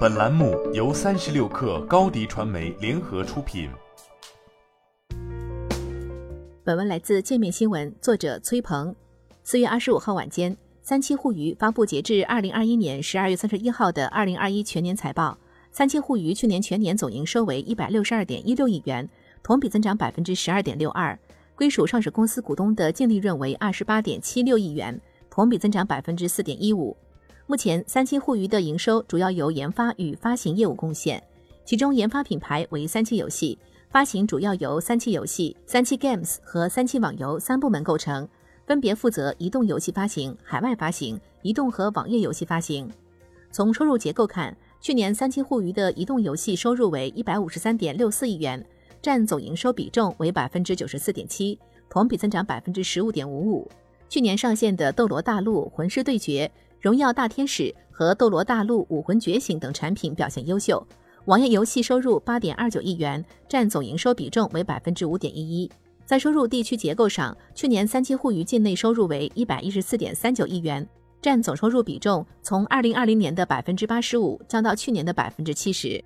本栏目由三十六氪高低传媒联合出品。本文来自界面新闻，作者崔鹏。四月二十五号晚间，三七互娱发布截至二零二一年十二月三十一号的二零二一全年财报。三七互娱去年全年总营收为一百六十二点一六亿元，同比增长百分之十二点六二。归属上市公司股东的净利润为二十八点七六亿元，同比增长百分之四点一五。目前，三七互娱的营收主要由研发与发行业务贡献，其中研发品牌为三七游戏，发行主要由三七游戏、三七 Games 和三七网游三部门构成，分别负责移动游戏发行、海外发行、移动和网页游戏发行。从收入结构看，去年三七互娱的移动游戏收入为一百五十三点六四亿元，占总营收比重为百分之九十四点七，同比增长百分之十五点五五。去年上线的《斗罗大陆》《魂师对决》。荣耀大天使和斗罗大陆武魂觉醒等产品表现优秀，网页游戏收入八点二九亿元，占总营收比重为百分之五点一一。在收入地区结构上，去年三七互娱境内收入为一百一十四点三九亿元，占总收入比重从二零二零年的百分之八十五降到去年的百分之七十。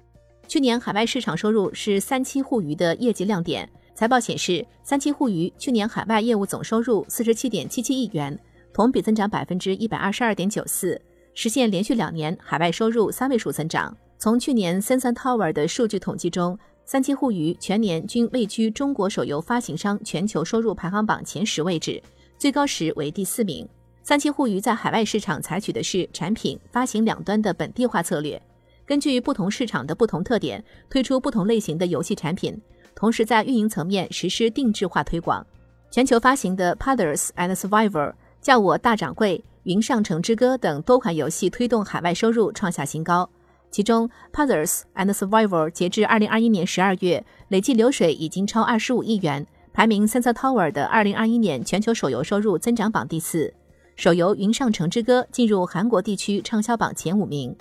去年海外市场收入是三七互娱的业绩亮点。财报显示，三七互娱去年海外业务总收入四十七点七七亿元。同比增长百分之一百二十二点九四，实现连续两年海外收入三位数增长。从去年 Sensor Tower 的数据统计中，三七互娱全年均位居中国手游发行商全球收入排行榜前十位置，最高时为第四名。三七互娱在海外市场采取的是产品发行两端的本地化策略，根据不同市场的不同特点，推出不同类型的游戏产品，同时在运营层面实施定制化推广。全球发行的 Pathers and Survivor。叫我大掌柜、云上城之歌等多款游戏推动海外收入创下新高。其中，《Pathers and Survivor》截至二零二一年十二月累计流水已经超二十五亿元，排名《Sensor Tower》的二零二一年全球手游收入增长榜第四。手游《云上城之歌》进入韩国地区畅销榜前五名。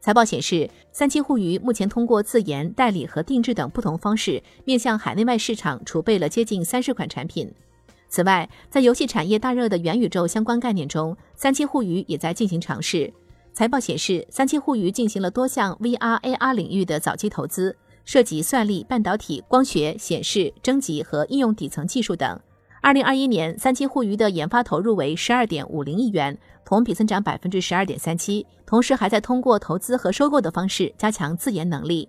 财报显示，三七互娱目前通过自研、代理和定制等不同方式，面向海内外市场储备了接近三十款产品。此外，在游戏产业大热的元宇宙相关概念中，三七互娱也在进行尝试。财报显示，三七互娱进行了多项 VR、AR 领域的早期投资，涉及算力、半导体、光学、显示、征集和应用底层技术等。二零二一年，三七互娱的研发投入为十二点五零亿元，同比增长百分之十二点三七，同时还在通过投资和收购的方式加强自研能力。